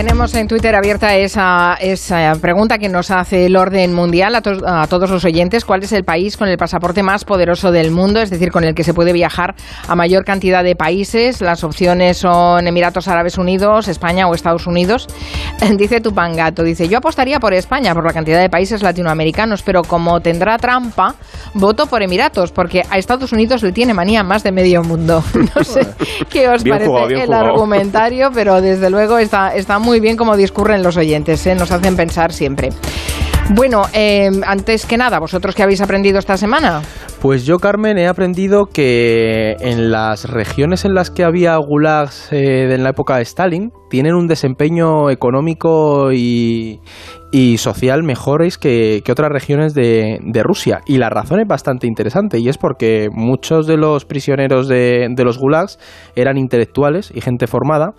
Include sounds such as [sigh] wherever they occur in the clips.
Tenemos en Twitter abierta esa, esa pregunta que nos hace el orden mundial a, to- a todos los oyentes. ¿Cuál es el país con el pasaporte más poderoso del mundo? Es decir, con el que se puede viajar a mayor cantidad de países. Las opciones son Emiratos Árabes Unidos, España o Estados Unidos. [laughs] Dice Tupangato, dice, yo apostaría por España por la cantidad de países latinoamericanos, pero como tendrá trampa, voto por Emiratos, porque a Estados Unidos le tiene manía más de medio mundo. [laughs] No sé qué os Bien parece jugado, el jugado. argumentario, pero desde luego está, está muy bien como discurren los oyentes, ¿eh? nos hacen pensar siempre. Bueno, eh, antes que nada, ¿vosotros qué habéis aprendido esta semana? Pues yo, Carmen, he aprendido que en las regiones en las que había gulags eh, en la época de Stalin, tienen un desempeño económico y, y social mejores que, que otras regiones de, de Rusia. Y la razón es bastante interesante, y es porque muchos de los prisioneros de, de los gulags eran intelectuales y gente formada.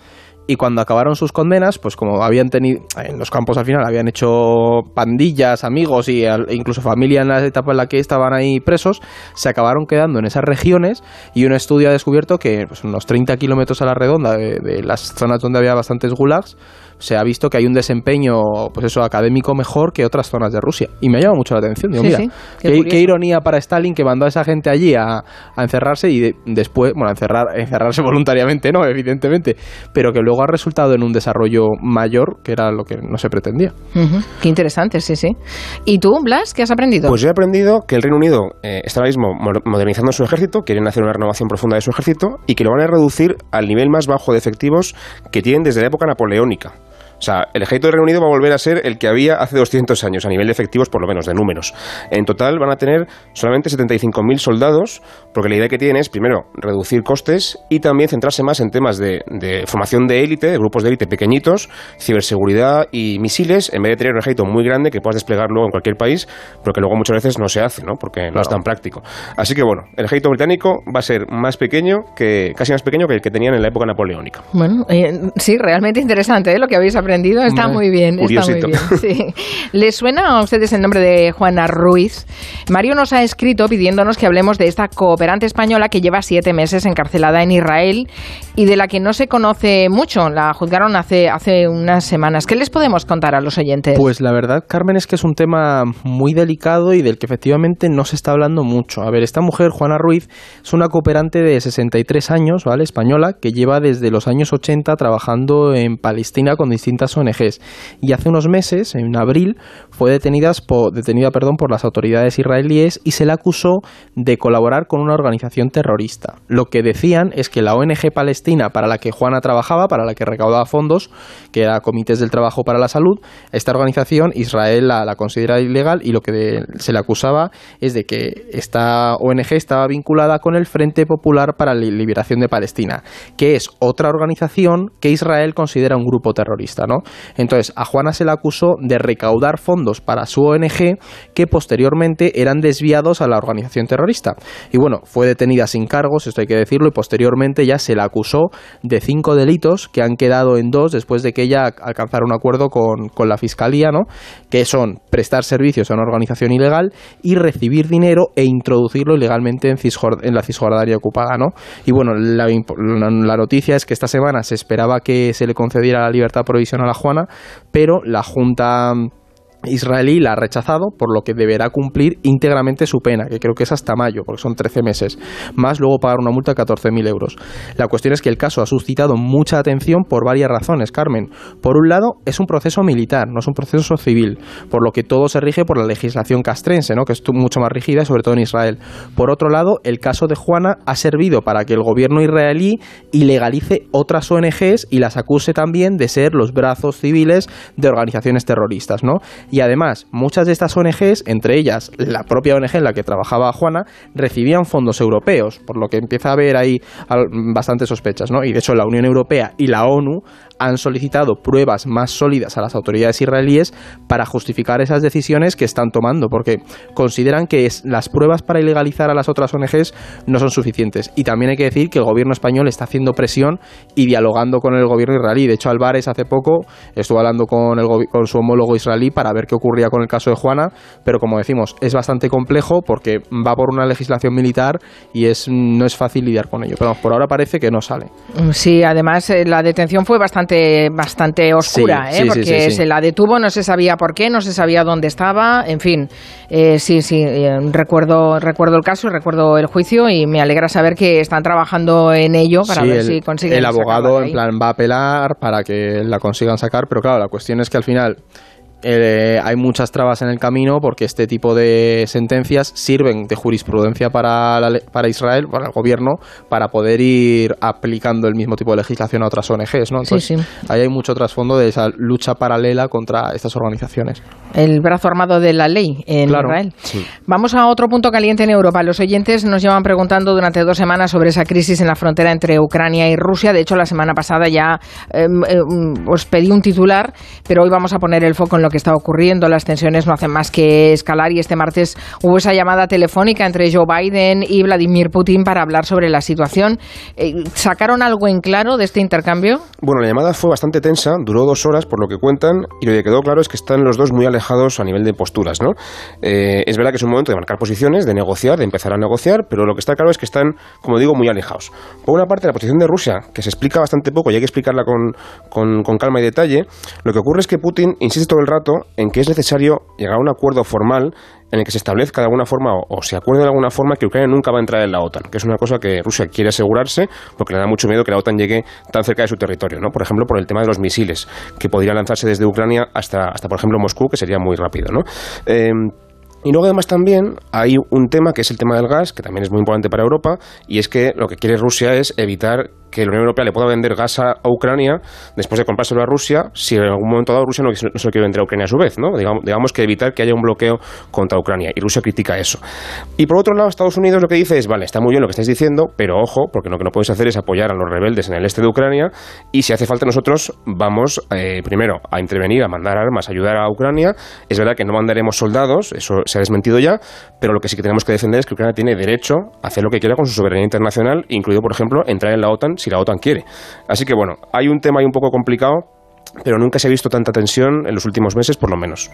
Y cuando acabaron sus condenas, pues como habían tenido en los campos al final, habían hecho pandillas, amigos y e incluso familia en la etapa en la que estaban ahí presos, se acabaron quedando en esas regiones y un estudio ha descubierto que pues, unos 30 kilómetros a la redonda de, de las zonas donde había bastantes gulags, se ha visto que hay un desempeño pues eso académico mejor que otras zonas de Rusia. Y me llama mucho la atención. Digo, Sí, mira, sí, qué qué, curioso. qué ironía para Stalin que mandó a esa gente allí a, a encerrarse y de- después, bueno, a encerrar, encerrarse [laughs] voluntariamente, no, evidentemente, pero que luego ha resultado en un desarrollo mayor que era lo que no se pretendía. Qué interesante, sí, sí. ¿Y tú, Blas, qué has aprendido? Pues yo he aprendido que el Reino Unido eh, está ahora mismo mo- modernizando su ejército, quieren hacer una renovación profunda de su ejército y que lo van a reducir al nivel más bajo de efectivos que tienen desde la época napoleónica. O sea, el ejército del Reino Unido va a volver a ser el que había hace 200 años, a nivel de efectivos, por lo menos, de números. En total van a tener solamente 75.000 soldados, porque la idea que tienen es, primero, reducir costes y también centrarse más en temas de, de formación de élite, de grupos de élite pequeñitos, ciberseguridad y misiles, en vez de tener un ejército muy grande que puedas desplegar luego en cualquier país, pero que luego muchas veces no se hace, ¿no? Porque no es tan práctico. Así que, bueno, el ejército británico va a ser más pequeño, que casi más pequeño que el que tenían en la época napoleónica. Bueno, eh, sí, realmente interesante ¿eh? lo que habéis aprendido. Está muy bien, está muy bien. sí. [laughs] ¿Les suena a ustedes el nombre de Juana Ruiz? Mario nos ha escrito pidiéndonos que hablemos de esta cooperante española que lleva siete meses encarcelada en Israel y de la que no se conoce mucho. La juzgaron hace, hace unas semanas. ¿Qué les podemos contar a los oyentes? Pues la verdad, Carmen, es que es un tema muy delicado y del que efectivamente no se está hablando mucho. A ver, esta mujer, Juana Ruiz, es una cooperante de 63 años, ¿vale? Española, que lleva desde los años 80 trabajando en Palestina con ONGs. Y hace unos meses, en abril, fue detenidas po- detenida perdón, por las autoridades israelíes y se le acusó de colaborar con una organización terrorista. Lo que decían es que la ONG palestina para la que Juana trabajaba, para la que recaudaba fondos, que era Comités del Trabajo para la Salud, esta organización Israel la, la considera ilegal y lo que se le acusaba es de que esta ONG estaba vinculada con el Frente Popular para la Liberación de Palestina, que es otra organización que Israel considera un grupo terrorista. Entonces, a Juana se le acusó de recaudar fondos para su ONG que posteriormente eran desviados a la organización terrorista. Y bueno, fue detenida sin cargos, esto hay que decirlo, y posteriormente ya se la acusó de cinco delitos que han quedado en dos después de que ella alcanzara un acuerdo con, con la fiscalía, ¿no? Que son prestar servicios a una organización ilegal y recibir dinero e introducirlo ilegalmente en, la Cisjordania ocupada, ¿no? Y bueno, la, la- la noticia es que esta semana se esperaba que se le concediera la libertad provisional a Juana, pero la Junta israelí la ha rechazado, por lo que deberá cumplir íntegramente su pena, que creo que es hasta mayo, porque son 13 meses, más luego pagar una multa de 14.000 euros. La cuestión es que el caso ha suscitado mucha atención por varias razones, Carmen. Por un lado, es un proceso militar, no es un proceso civil, por lo que todo se rige por la legislación castrense, ¿no? que es mucho más rígida, sobre todo en Israel. Por otro lado, el caso de Juana ha servido para que el gobierno israelí ilegalice otras ONGs y las acuse también de ser los brazos civiles de organizaciones terroristas, ¿no? Y además, muchas de estas ONGs, entre ellas la propia ONG en la que trabajaba Juana, recibían fondos europeos, por lo que empieza a haber ahí bastantes sospechas, ¿no? Y de hecho la Unión Europea y la ONU han solicitado pruebas más sólidas a las autoridades israelíes para justificar esas decisiones que están tomando, porque consideran que las pruebas para ilegalizar a las otras ONGs no son suficientes. Y también hay que decir que el gobierno español está haciendo presión y dialogando con el gobierno israelí. De hecho, Álvarez hace poco estuvo hablando con, el con su homólogo israelí para ver ver qué ocurría con el caso de Juana, pero como decimos, es bastante complejo porque va por una legislación militar y es no es fácil lidiar con ello. Pero por ahora parece que no sale. Mm, sí, además eh, la detención fue bastante, bastante oscura, ¿eh? porque se la detuvo, no se sabía por qué, no se sabía dónde estaba, en fin. Eh, sí, sí, recuerdo, recuerdo el caso, recuerdo el juicio y me alegra saber que están trabajando en ello para ver si consiguen. El abogado en plan va a apelar para que la consigan sacar, pero claro, la cuestión es que al final eh, hay muchas trabas en el camino porque este tipo de sentencias sirven de jurisprudencia para, para Israel, para el gobierno, para poder ir aplicando el mismo tipo de legislación a otras ONGs. ¿no? Entonces, ahí hay mucho trasfondo de esa lucha paralela contra estas organizaciones. El brazo armado de la ley en Israel. Vamos a otro punto caliente en Europa. Los oyentes nos llevan preguntando durante dos semanas sobre esa crisis en la frontera entre Ucrania y Rusia. De hecho, la semana pasada ya em, em, os pedí un titular, pero hoy vamos a poner el foco en lo que está ocurriendo. Las tensiones no hacen más que escalar y este martes hubo esa llamada telefónica entre Joe Biden y Vladimir Putin para hablar sobre la situación. Eh, ¿Sacaron algo en claro de este intercambio? Bueno, la llamada fue bastante tensa, duró dos horas por lo que cuentan y lo que quedó claro es que están los dos muy alejados a nivel de posturas. ¿no? Eh, es verdad que es un momento de marcar posiciones, de negociar, de empezar a negociar, pero lo que está claro es que están, como digo, muy alejados. Por una parte, la posición de Rusia, que se explica bastante poco y hay que explicarla con, con, con calma y detalle, lo que ocurre es que Putin insiste todo el rato en que es necesario llegar a un acuerdo formal en el que se establezca de alguna forma o, se acuerde de alguna forma que Ucrania nunca va a entrar en la OTAN, que es una cosa que Rusia quiere asegurarse porque le da mucho miedo que la OTAN llegue tan cerca de su territorio, ¿no? Por ejemplo, por el tema de los misiles, que podrían lanzarse desde Ucrania hasta, hasta por ejemplo, Moscú, que sería muy rápido, ¿no? Eh, y luego además también hay un tema que es el tema del gas, que también es muy importante para Europa, y es que lo que quiere Rusia es evitar que la Unión Europea le pueda vender gas a, Ucrania después de comprárselo a Rusia, si en algún momento dado Rusia no, se lo quiere vender a Ucrania a su vez, ¿no? Digamos, digamos, que evitar que haya un bloqueo contra Ucrania. Y Rusia critica eso. Y por otro lado, Estados Unidos lo que dice es, vale, está muy bien lo que estáis diciendo, pero ojo, porque lo que no podéis hacer es apoyar a los rebeldes en el este de Ucrania, y si hace falta nosotros vamos, eh, primero, a intervenir, a mandar armas, a ayudar a Ucrania. Es verdad que no mandaremos soldados, eso se ha desmentido ya, pero lo que sí que tenemos que defender es que Ucrania tiene derecho a hacer lo que quiera con su soberanía internacional, incluido, por ejemplo, entrar en la OTAN si la OTAN quiere. Así que bueno, hay un tema ahí un poco complicado pero nunca se ha visto tanta tensión en los últimos meses, por lo menos.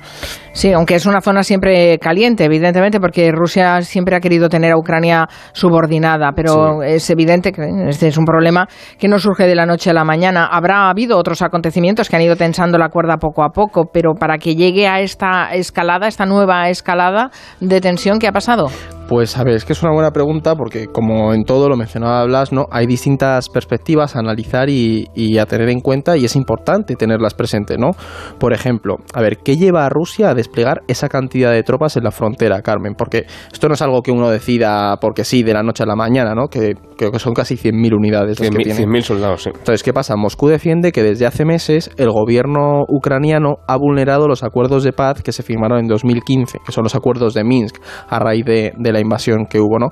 Sí, aunque es una zona siempre caliente, evidentemente, porque Rusia siempre ha querido tener a Ucrania subordinada, pero es evidente que este es un problema que no surge de la noche a la mañana. Habrá habido otros acontecimientos que han ido tensando la cuerda poco a poco, pero para que llegue a esta escalada, esta nueva escalada de tensión, ¿qué ha pasado? Pues a ver, es que es una buena pregunta porque como en todo lo mencionaba Blas, ¿no? hay distintas perspectivas a analizar y, y, a tener en cuenta y es importante tenerlas presentes, ¿no? Por ejemplo, a ver, ¿qué lleva a Rusia a desplegar esa cantidad de tropas en la frontera, Carmen? Porque esto no es algo que uno decida porque sí, de la noche a la mañana, ¿no? Que creo que son casi 100.000 unidades. 100.000 soldados, sí. Entonces, ¿qué pasa? Moscú defiende que desde hace meses el gobierno ucraniano ha vulnerado los acuerdos de paz que se firmaron en 2015, que son los acuerdos de Minsk, a raíz de, de la invasión que hubo, ¿no?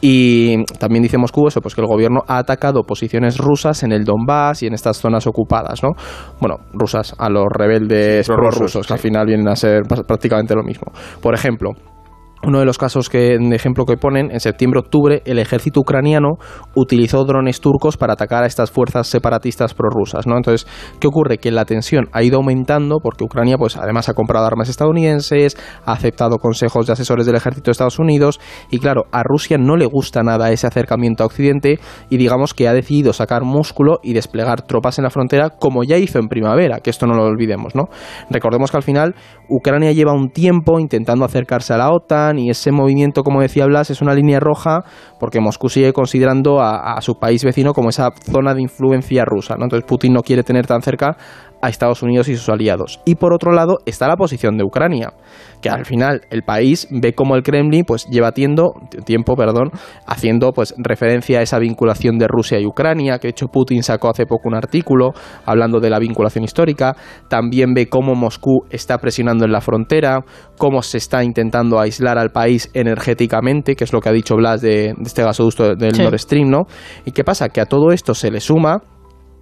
Y también dice Moscú eso, pues que el gobierno ha atacado posiciones rusas en el Donbass y en estas zonas ocupadas, ¿no? Bueno, rusas, a los rebeldes prorrusos, que al final vienen a ser prácticamente lo mismo. Por ejemplo, uno de los casos que, de ejemplo que ponen, en septiembre-octubre el ejército ucraniano utilizó drones turcos para atacar a estas fuerzas separatistas prorrusas, ¿no? Entonces, ¿qué ocurre? Que la tensión ha ido aumentando porque Ucrania, pues además ha comprado armas estadounidenses, ha aceptado consejos de asesores del ejército de Estados Unidos y claro, a Rusia no le gusta nada ese acercamiento a Occidente y digamos que ha decidido sacar músculo y desplegar tropas en la frontera como ya hizo en primavera, que esto no lo olvidemos, ¿no? Recordemos que al final Ucrania lleva un tiempo intentando acercarse a la OTAN, y ese movimiento, como decía Blas, es una línea roja porque Moscú sigue considerando a, su país vecino como esa zona de influencia rusa. Entonces Putin no quiere tener tan cerca a Estados Unidos y sus aliados. Y por otro lado está la posición de Ucrania, que al final el país ve como el Kremlin pues lleva tiempo, tiempo perdón, haciendo pues referencia a esa vinculación de Rusia y Ucrania, que de hecho Putin sacó hace poco un artículo hablando de la vinculación histórica, también ve cómo Moscú está presionando en la frontera, cómo se está intentando aislar al país energéticamente, que es lo que ha dicho Blas de, este gasoducto del Nord Stream, ¿no? ¿Y qué pasa? Que a todo esto se le suma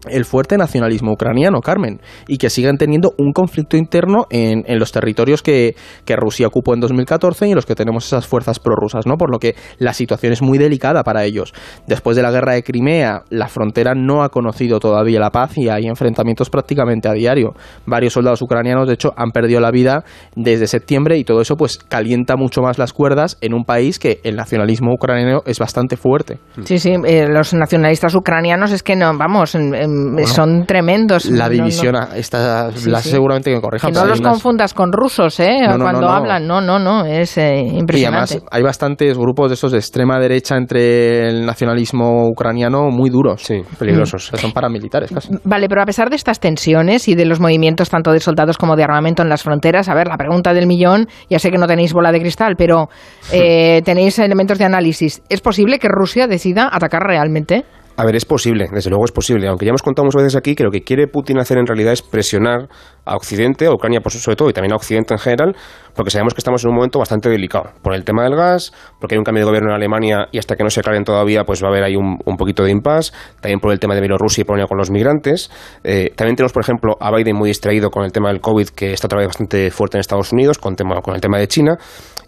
el fuerte nacionalismo ucraniano, Carmen, y que sigan teniendo un conflicto interno en, en los territorios que, que, Rusia ocupó en 2014 y en los que tenemos esas fuerzas prorrusas, ¿no? Por lo que la situación es muy delicada para ellos. Después de la guerra de Crimea, la frontera no ha conocido todavía la paz y hay enfrentamientos prácticamente a diario. Varios soldados ucranianos, de hecho, han perdido la vida desde septiembre y todo eso pues calienta mucho más las cuerdas en un país que el nacionalismo ucraniano es bastante fuerte. Sí, sí, eh, los nacionalistas ucranianos es que no, vamos, en, en son tremendos. La división, no, no. Sí, sí. seguramente que corrijan. Que no los confundas con rusos, ¿eh? No, Cuando hablan, no, no, no, es eh, impresionante. Y además hay bastantes grupos de esos de extrema derecha entre el nacionalismo ucraniano muy duros. Sí, peligrosos. Mm. Son paramilitares casi. Vale, pero a pesar de estas tensiones y de los movimientos tanto de soldados como de armamento en las fronteras, a ver, la pregunta del millón, ya sé que no tenéis bola de cristal, pero [laughs] eh, tenéis elementos de análisis. ¿Es posible que Rusia decida atacar realmente? A ver, es posible, desde luego es posible, aunque ya hemos contado muchas veces aquí que lo que quiere Putin hacer en realidad es presionar a Occidente, a Ucrania por sobre todo y también a Occidente en general, porque sabemos que estamos en un momento bastante delicado, por el tema del gas, porque hay un cambio de gobierno en Alemania y hasta que no se aclaren todavía, pues va a haber ahí un, un poquito de impasse, también por el tema de Bielorrusia y Polonia con los migrantes. Eh, también tenemos, por ejemplo, a Biden muy distraído con el tema del COVID, que está otra vez bastante fuerte en Estados Unidos, con, tema, con el tema de China.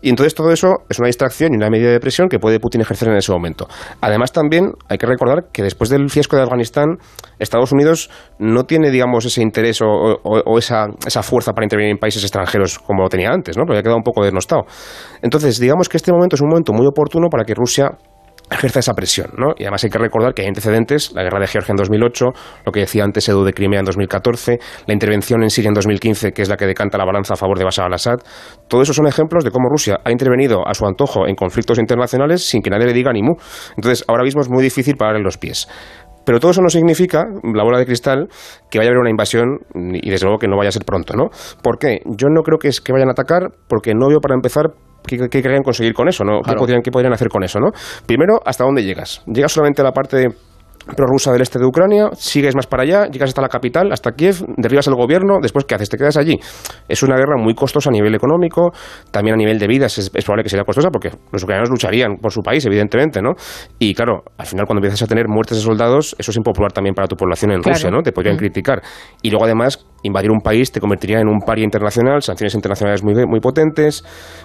Y entonces todo eso es una distracción y una medida de presión que puede Putin ejercer en ese momento. Además, también hay que recordar que después del fiasco de Afganistán, Estados Unidos no tiene, digamos, ese interés o, esa, esa, fuerza para intervenir en países extranjeros como lo tenía antes, ¿no? Porque ha quedado un poco denostado. Entonces, digamos que este momento es un momento muy oportuno para que Rusia ejerza esa presión, ¿no? Y además hay que recordar que hay antecedentes, la guerra de Georgia en 2008, lo que decía antes Edu de Crimea en 2014, la intervención en Siria en 2015, que es la que decanta la balanza a favor de Bashar al-Assad. Todo eso son ejemplos de cómo Rusia ha intervenido a su antojo en conflictos internacionales sin que nadie le diga ni mu. Entonces, ahora mismo es muy difícil pararle los pies. Pero todo eso no significa, la bola de cristal, que vaya a haber una invasión y desde luego que no vaya a ser pronto, ¿no? ¿Por qué? Yo no creo que es que vayan a atacar porque no veo para empezar ¿Qué, qué querían conseguir con eso? ¿no? Claro. ¿Qué, podrían, ¿Qué podrían hacer con eso? ¿no? Primero, ¿hasta dónde llegas? ¿Llegas solamente a la parte prorrusa del este de Ucrania, sigues más para allá, llegas hasta la capital, hasta Kiev, derribas el gobierno, después ¿qué haces? ¿Te quedas allí? Es una guerra muy costosa a nivel económico, también a nivel de vidas es, es probable que sea costosa porque los ucranianos lucharían por su país, evidentemente, ¿no? Y claro, al final cuando empiezas a tener muertes de soldados, eso es impopular también para tu población en claro. Rusia, ¿no? Te podrían mm. criticar. Y luego además, invadir un país te convertiría en un paria internacional, sanciones internacionales muy, muy potentes.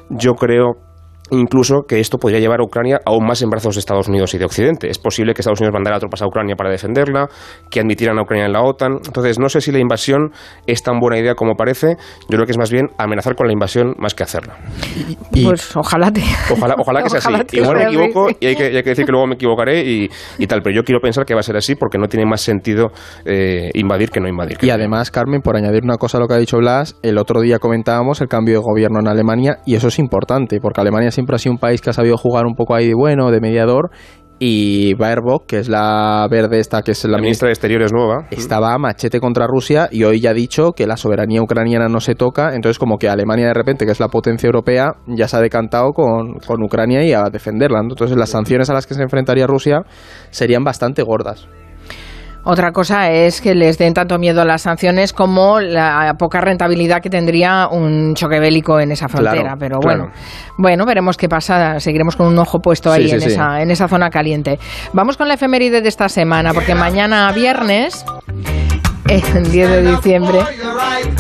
Yo creo incluso que esto podría llevar a Ucrania aún más en brazos de Estados Unidos y de Occidente. Es posible que Estados Unidos mandara tropas a Ucrania para defenderla, que admitieran a Ucrania en la OTAN. Entonces, no sé si la invasión es tan buena idea como parece. Yo creo que es más bien amenazar con la invasión más que hacerla. Y, pues ojalá te... Ojalá, ojalá que sea [laughs] ojalá así. Igual me equivoco y hay, que, y hay, que, decir que luego me equivocaré y, y, tal, pero yo quiero pensar que va a ser así porque no tiene más sentido eh, invadir que no invadir. y además, Carmen, por añadir una cosa a lo que ha dicho Blas, el otro día comentábamos el cambio de gobierno en Alemania y eso es importante porque Alemania siempre ha sido un país que ha sabido jugar un poco ahí de bueno, de mediador, y Baerbock, que es la verde esta, que es la, la ministra de Exteriores nueva, estaba a machete contra Rusia y hoy ya ha dicho que la soberanía ucraniana no se toca, entonces como que Alemania de repente, que es la potencia europea, ya se ha decantado con, con Ucrania y a defenderla. Entonces las sanciones a las que se enfrentaría Rusia serían bastante gordas. Otra cosa es que les den tanto miedo a las sanciones como la poca rentabilidad que tendría un choque bélico en esa frontera. Claro, Pero bueno, claro. bueno, veremos qué pasa. Seguiremos con un ojo puesto ahí Sí, en, sí. Esa, en esa zona caliente. Vamos con la efeméride de esta semana, porque mañana viernes el 10 de diciembre,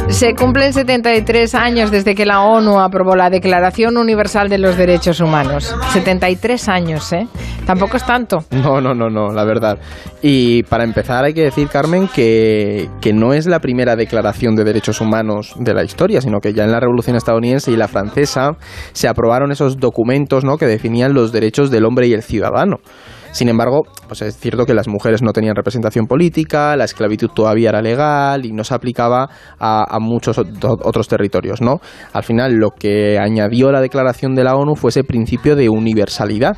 se cumplen 73 años desde que la ONU aprobó la Declaración Universal de los Derechos Humanos. 73 años, ¿eh? Tampoco es tanto. No, no, no, no, la verdad. Y para empezar hay que decir, Carmen, que, que no es la primera declaración de derechos humanos de la historia, sino que ya en la Revolución estadounidense y la francesa se aprobaron esos documentos ¿no? que definían los derechos del hombre y el ciudadano. Sin embargo, pues es cierto que las mujeres no tenían representación política, la esclavitud todavía era legal y no se aplicaba a, muchos otros territorios, ¿no? Al final, lo que añadió la declaración de la ONU fue ese principio de universalidad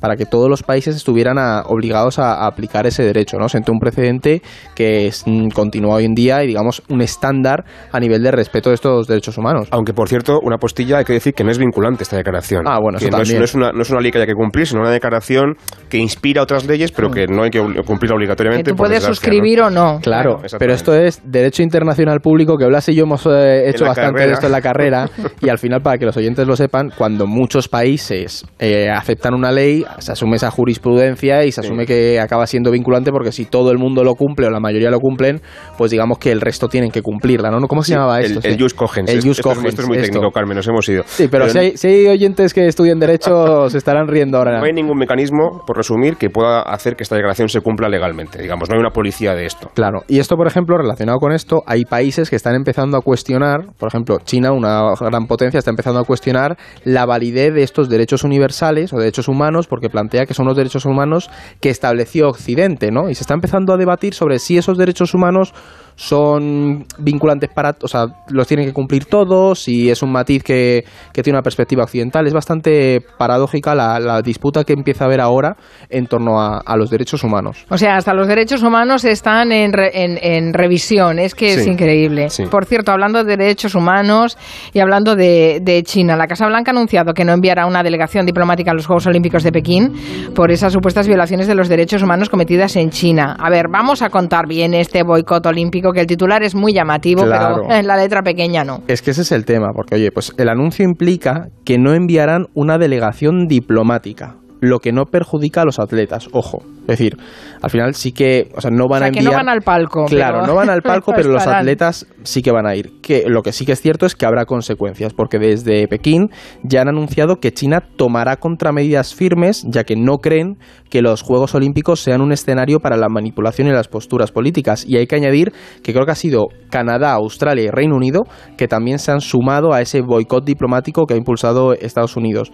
para que todos los países estuvieran a, obligados a, a, aplicar ese derecho. ¿no? Sentó un precedente que es, mm, continúa hoy en día y, digamos, un estándar a nivel de respeto de estos derechos humanos. Aunque, por cierto, una postilla hay que decir que no es vinculante esta declaración. Ah, bueno, eso no también. Es, no, es una, no es una ley que haya que cumplir, sino una declaración que inspira otras leyes, pero que no hay que cumplir obligatoriamente. Que tú puedes suscribir ¿no? o no. Claro, claro pero esto es derecho internacional público, que Blas y yo hemos eh, hecho bastante carrera. de esto en la carrera, [laughs] y al final, para que los oyentes lo sepan, cuando muchos países eh, aceptan una ley, se asume esa jurisprudencia y se asume que acaba siendo vinculante porque si todo el mundo lo cumple o la mayoría lo cumplen, pues digamos que el resto tienen que cumplirla, ¿no? ¿Cómo se llamaba esto? El, Jus Cogens. El Jus Cogens. Esto, es muy técnico, Carmen, nos hemos ido. Sí, pero, si, hay, oyentes que estudien Derecho, [laughs] se estarán riendo ahora. No hay ningún mecanismo, por resumir, que pueda hacer que esta declaración se cumpla legalmente. Digamos, no hay una policía de esto. Claro, y esto, por ejemplo, relacionado con esto, hay países que están empezando a cuestionar, por ejemplo, China, una gran potencia, está empezando a cuestionar la validez de estos derechos universales o derechos humanos porque plantea que son los derechos humanos que estableció Occidente, ¿no? Y se está empezando a debatir sobre si esos derechos humanos son vinculantes para, o sea, los tienen que cumplir todos y es un matiz que, que tiene una perspectiva occidental. Es bastante paradójica la, la disputa que empieza a haber ahora en torno a, a, los derechos humanos. O sea, hasta los derechos humanos están en, en, en revisión, es que es increíble. Por cierto, hablando de derechos humanos y hablando de, de China, la Casa Blanca ha anunciado que no enviará una delegación diplomática a los Juegos Olímpicos de Pekín por esas supuestas violaciones de los derechos humanos cometidas en China. A ver, vamos a contar bien este boicot olímpico que el titular es muy llamativo, pero [laughs] en la letra pequeña no. Es que ese es el tema, porque oye, pues el anuncio implica que no enviarán una delegación diplomática lo que no perjudica a los atletas, ojo. Es decir, al final sí que, o sea, no van a enviar... que no van al palco. Claro, no van al [laughs] palco, pero los atletas sí que van a ir. Que lo que sí que es cierto es que habrá consecuencias, porque desde Pekín ya han anunciado que China tomará contramedidas firmes, ya que no creen que los Juegos Olímpicos sean un escenario para la manipulación y las posturas políticas. Y hay que añadir que creo que ha sido Canadá, Australia y Reino Unido que también se han sumado a ese boicot diplomático que ha impulsado Estados Unidos.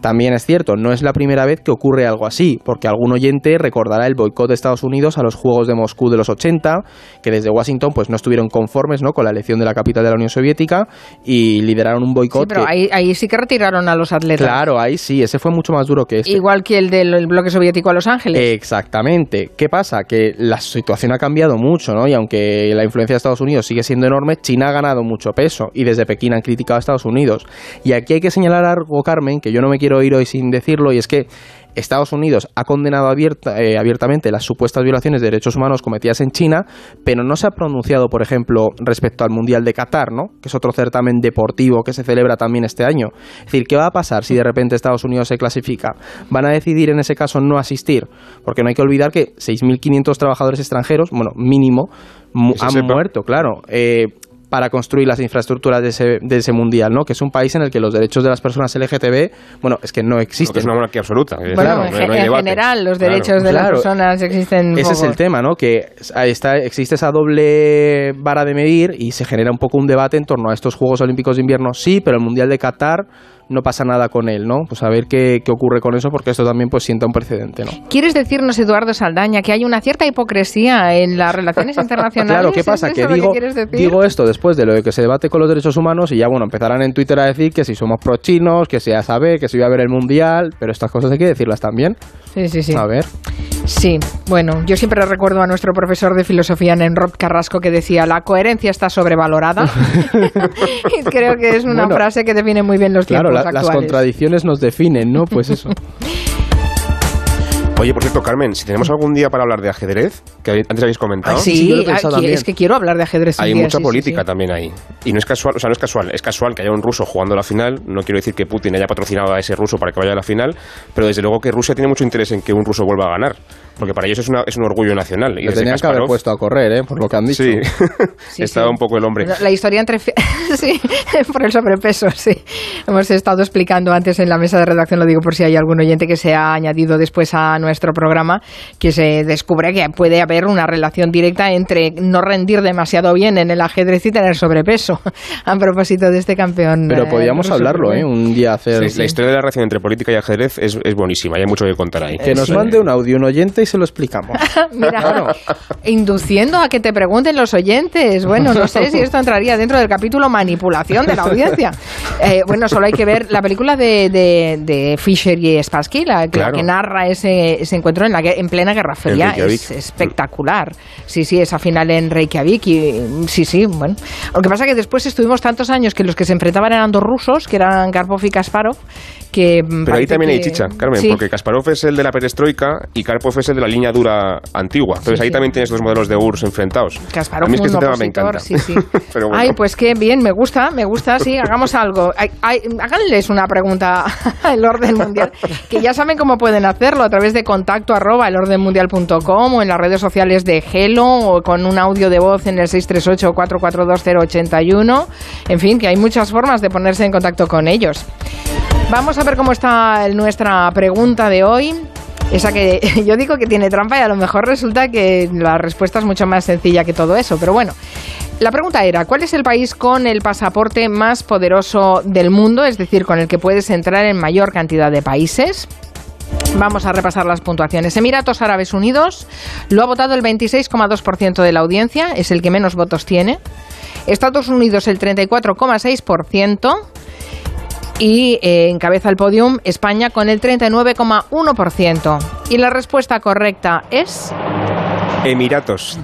También es cierto, no es la primera vez que ocurre algo así, porque algún oyente recordará el boicot de Estados Unidos a los Juegos de Moscú de los 80, que desde Washington pues no estuvieron conformes ¿no? con la elección de la capital de la Unión Soviética y lideraron un boicot. Sí, pero ahí, sí que retiraron a los atletas. Claro, ahí sí, ese fue mucho más duro que este. Igual que el del bloque soviético a Los Ángeles. Exactamente. ¿Qué pasa? Que la situación ha cambiado mucho, ¿no? Y aunque la influencia de Estados Unidos sigue siendo enorme, China ha ganado mucho peso y desde Pekín han criticado a Estados Unidos. Y aquí hay que señalar algo, Carmen, que yo no me quiero ir hoy sin decirlo, y es que Estados Unidos ha condenado eh, abiertamente las supuestas violaciones de derechos humanos cometidas en China, pero no se ha pronunciado, por ejemplo, respecto al Mundial de Qatar, ¿no? que es otro certamen deportivo que se celebra también este año. Es decir, ¿qué va a pasar si de repente Estados Unidos se clasifica? ¿Van a decidir en ese caso no asistir? Porque no hay que olvidar que 6.500 trabajadores extranjeros, bueno, mínimo, han muerto, claro. Eh, para construir las infraestructuras de ese, de ese mundial, ¿no? Que es un país en el que los derechos de las personas LGTB, bueno, es que no existen. es una monarquía absoluta. Bueno, en, general los derechos de las personas existen. Ese es el tema, ¿no? Que está, existe esa doble vara de medir y se genera un poco un debate en torno a estos Juegos Olímpicos de Invierno, sí, pero el mundial de Qatar no pasa nada con él, ¿no? Pues a ver qué, qué, ocurre con eso, porque esto también pues sienta un precedente, ¿no? ¿Quieres decirnos, Eduardo Saldaña, que hay una cierta hipocresía en las relaciones [laughs] internacionales? claro, ¿qué pasa? Que digo, digo esto después de lo que se debate con los derechos humanos y ya, bueno, empezarán en Twitter a decir que si somos pro-chinos, que si ya sabe, que si voy a ver el Mundial, pero estas cosas hay que decirlas también. Sí, sí, sí. A ver. Sí, bueno, yo siempre recuerdo a nuestro profesor de filosofía, Nenrod Carrasco, que decía, la coherencia está sobrevalorada. y [laughs] [laughs] creo que es una frase que define muy bien los tiempos actuales. Las contradicciones nos definen, ¿no? Pues eso. [laughs] Oye, por cierto, Carmen, si tenemos algún día para hablar de ajedrez, que antes habéis comentado. sí, es que quiero hablar de ajedrez. Hay mucha política también ahí. Y no es casual, o sea, no es casual, es casual que haya un ruso jugando la final. No quiero decir que Putin haya patrocinado a ese ruso para que vaya a la final, pero desde luego que Rusia tiene mucho interés en que un ruso vuelva a ganar. Porque para ellos es, una, es un orgullo nacional. Y Le tenían que haber puesto a correr, ¿eh? por lo que han dicho. Sí, [laughs] [laughs] estaba un poco el hombre. La historia entre... [laughs] sí, por el sobrepeso, sí. Hemos estado explicando antes en la mesa de redacción, lo digo por si hay algún oyente que se ha añadido después a nuestro programa, que se descubre que puede haber una relación directa entre no rendir demasiado bien en el ajedrez y tener sobrepeso, a propósito de este campeón. Pero eh, podíamos hablarlo, ¿eh? Un día hacer... la historia de la relación entre política y ajedrez es, es buenísima, hay mucho que contar ahí. Que nos mande un audio un oyente y se lo explicamos. [laughs] Mira, induciendo a que te pregunten los oyentes. Bueno, no sé si esto entraría dentro del capítulo manipulación de la audiencia. Eh, bueno, solo hay que ver la película de, de, Fisher y Spassky, la, que narra ese, ese, encuentro en, la, en plena Guerra Fría. Es espectacular. Sí, sí, esa final en Reykjavik. Y, sí, sí, bueno. Lo que pasa que después estuvimos tantos años que los que se enfrentaban eran dos rusos, que eran Karpov y Kasparov, que... mm, Pero ahí también hay que- chicha, Carmen, Sí. porque Kasparov es el de la perestroika y Karpov es el de la línea dura antigua. Entonces Sí, ahí sí. también tienes dos modelos de URSS enfrentados. Kasparov a mí es que este tema me opositor, encanta. sí, sí. [laughs] Pero bueno. Ay, pues qué bien, me gusta, me gusta, sí, hagamos algo. Ay, ay, háganles una pregunta [laughs] al orden mundial, que ya saben cómo pueden hacerlo a través de contacto arroba elordenmundial.com o en las redes sociales de Gelo o con un audio de voz en el 638-442-081. En fin, que hay muchas formas de ponerse en contacto con ellos. Vamos a ver cómo está nuestra pregunta de hoy. Esa que [laughs] yo digo que tiene trampa y a lo mejor resulta que la respuesta es mucho más sencilla que todo eso. Pero bueno, la pregunta era, ¿cuál es el país con el pasaporte más poderoso del mundo? Es decir, con el que puedes entrar en mayor cantidad de países. Vamos a repasar las puntuaciones. Emiratos Árabes Unidos lo ha votado el 26,2% de la audiencia, es el que menos votos tiene. Estados Unidos el 34,6% y eh, encabeza el podium España con el 39,1%. Y la respuesta correcta es... Emiratos.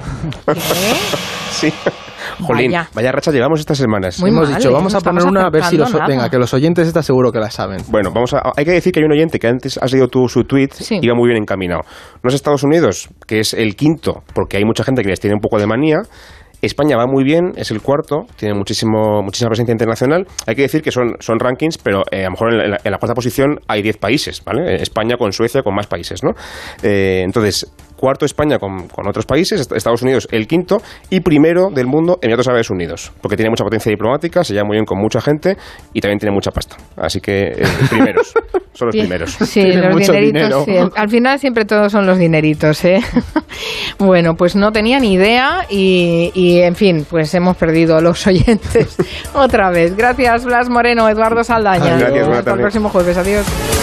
¿Qué? [laughs] sí. Jolín, Vaya. vaya. racha llevamos estas semanas. Muy Hemos mal, dicho, ¿eh? vamos a poner una a ver si los, acertando venga, nada. que los oyentes está seguro que la saben. Bueno, vamos a, hay que decir que hay un oyente que antes has leído tú su tweet Sí. iba muy bien encaminado. No es Estados Unidos, que es el quinto, porque hay mucha gente que les tiene un poco de manía. España va muy bien, es el cuarto, tiene muchísimo, muchísima presencia internacional. Hay que decir que son, son rankings, pero eh, a lo mejor en la, en la cuarta posición hay 10 países, ¿vale? España con Suecia, con más países, ¿no? Eh, entonces, cuarto España con, con otros países, Est- Estados Unidos el quinto, y primero del mundo Emiratos Árabes Unidos, porque tiene mucha potencia diplomática, se lleva muy bien con mucha gente y también tiene mucha pasta. Así que eh, [laughs] primeros, son los primeros. Sí, Tienen los mucho dineritos. sí. Al final siempre todos son los dineritos, ¿eh? [laughs] bueno, pues no tenía ni idea y, y, en fin, pues hemos perdido los oyentes [laughs] otra vez. Gracias, Blas Moreno, Eduardo Saldaña. Gracias, Hasta el próximo jueves. Adiós.